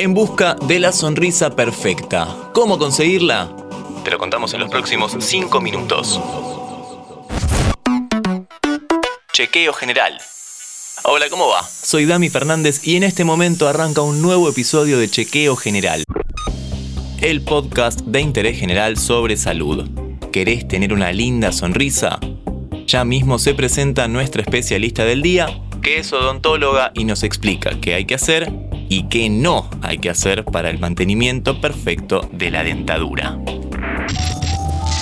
En busca de la sonrisa perfecta. ¿Cómo conseguirla? Te lo contamos en los próximos 5 minutos. Chequeo general. Hola, ¿cómo va? Soy Dami Fernández y en este momento arranca un nuevo episodio de Chequeo General. El podcast de interés general sobre salud. ¿Querés tener una linda sonrisa? Ya mismo se presenta nuestra especialista del día, que es odontóloga y nos explica qué hay que hacer y qué no hay que hacer para el mantenimiento perfecto de la dentadura.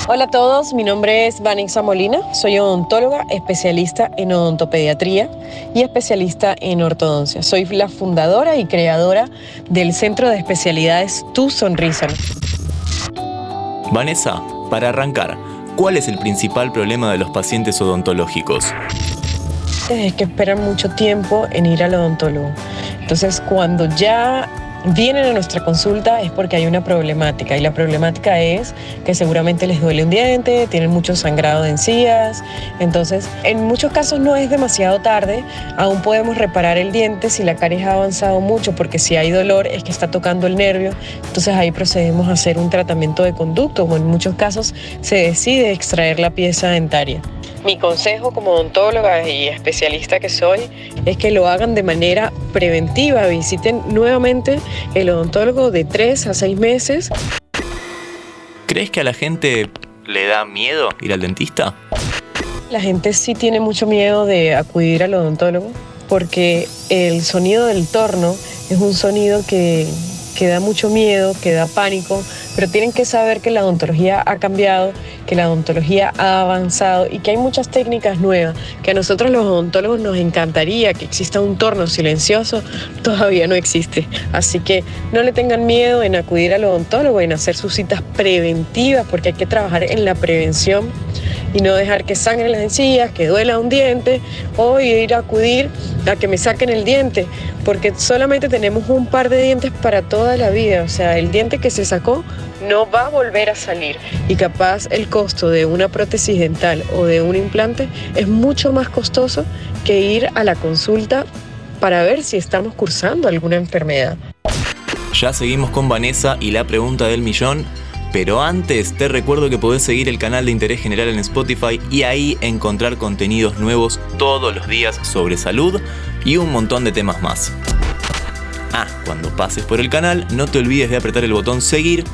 Hola a todos, mi nombre es Vanessa Molina, soy odontóloga, especialista en odontopediatría y especialista en ortodoncia. Soy la fundadora y creadora del Centro de Especialidades Tu Sonrisa. Vanessa, para arrancar, ¿cuál es el principal problema de los pacientes odontológicos? Es que esperan mucho tiempo en ir al odontólogo. Entonces, cuando ya vienen a nuestra consulta es porque hay una problemática. Y la problemática es que seguramente les duele un diente, tienen mucho sangrado de encías, entonces en muchos casos no es demasiado tarde, aún podemos reparar el diente si la caries ha avanzado mucho porque si hay dolor es que está tocando el nervio, entonces ahí procedemos a hacer un tratamiento de conducto o en muchos casos se decide extraer la pieza dentaria. Mi consejo como odontóloga y especialista que soy es que lo hagan de manera preventiva. Visiten nuevamente el odontólogo de 3 a 6 meses. ¿Crees que a la gente le da miedo ir al dentista? La gente sí tiene mucho miedo de acudir al odontólogo porque el sonido del torno es un sonido que, que da mucho miedo, que da pánico, pero tienen que saber que la odontología ha cambiado, que la odontología ha avanzado y que hay muchas técnicas nuevas, que a nosotros los odontólogos nos encantaría que exista un torno silencioso, todavía no existe. Así que no le tengan miedo en acudir al odontólogo, en hacer sus citas preventivas, porque hay que trabajar en la prevención y no dejar que sangre las encías, que duela un diente o ir a acudir a que me saquen el diente, porque solamente tenemos un par de dientes para toda la vida, o sea, el diente que se sacó no va a volver a salir y capaz el costo de una prótesis dental o de un implante es mucho más costoso que ir a la consulta para ver si estamos cursando alguna enfermedad. Ya seguimos con Vanessa y la pregunta del millón. Pero antes te recuerdo que podés seguir el canal de Interés General en Spotify y ahí encontrar contenidos nuevos todos los días sobre salud y un montón de temas más. Ah, cuando pases por el canal no te olvides de apretar el botón seguir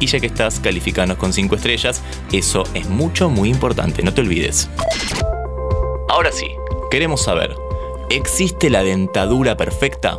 y ya que estás, calificanos con 5 estrellas, eso es mucho, muy importante, no te olvides. Ahora sí, queremos saber, ¿existe la dentadura perfecta?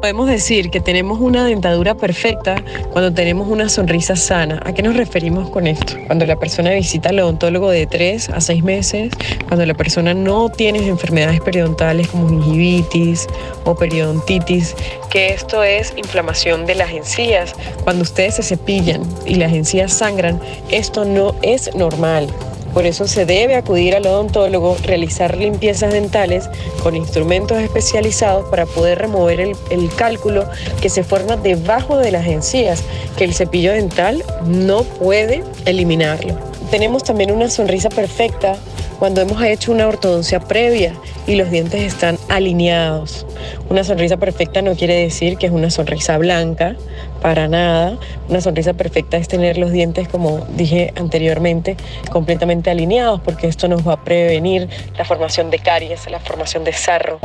Podemos decir que tenemos una dentadura perfecta cuando tenemos una sonrisa sana. ¿A qué nos referimos con esto? Cuando la persona visita al odontólogo de 3 a 6 meses, cuando la persona no tiene enfermedades periodontales como gingivitis o periodontitis, que esto es inflamación de las encías. Cuando ustedes se cepillan y las encías sangran, esto no es normal. Por eso se debe acudir al odontólogo, realizar limpiezas dentales con instrumentos especializados para poder remover el, cálculo que se forma debajo de las encías, que el cepillo dental no puede eliminarlo. Tenemos también una sonrisa perfecta cuando hemos hecho una ortodoncia previa y los dientes están alineados. Una sonrisa perfecta no quiere decir que es una sonrisa blanca, para nada. Una sonrisa perfecta es tener los dientes, como dije anteriormente, completamente alineados, porque esto nos va a prevenir la formación de caries, la formación de sarro.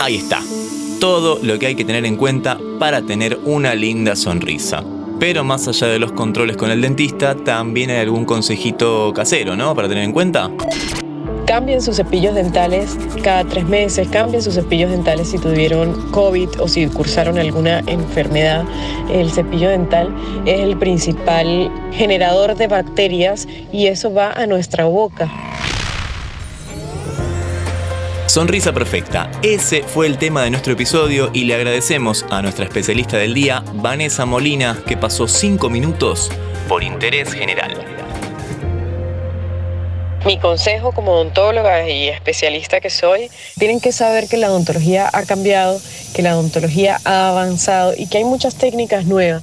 Ahí está. Todo lo que hay que tener en cuenta para tener una linda sonrisa. Pero más allá de los controles con el dentista, también hay algún consejito casero, ¿no? Para tener en cuenta. Cambien sus cepillos dentales cada tres meses, cambien sus cepillos dentales si tuvieron COVID o si cursaron alguna enfermedad. El cepillo dental es el principal generador de bacterias y eso va a nuestra boca. Sonrisa Perfecta. Ese fue el tema de nuestro episodio y le agradecemos a nuestra especialista del día, Vanessa Molina, que pasó cinco minutos por interés general. Mi consejo como odontóloga y especialista que soy, tienen que saber que la odontología ha cambiado, que la odontología ha avanzado y que hay muchas técnicas nuevas.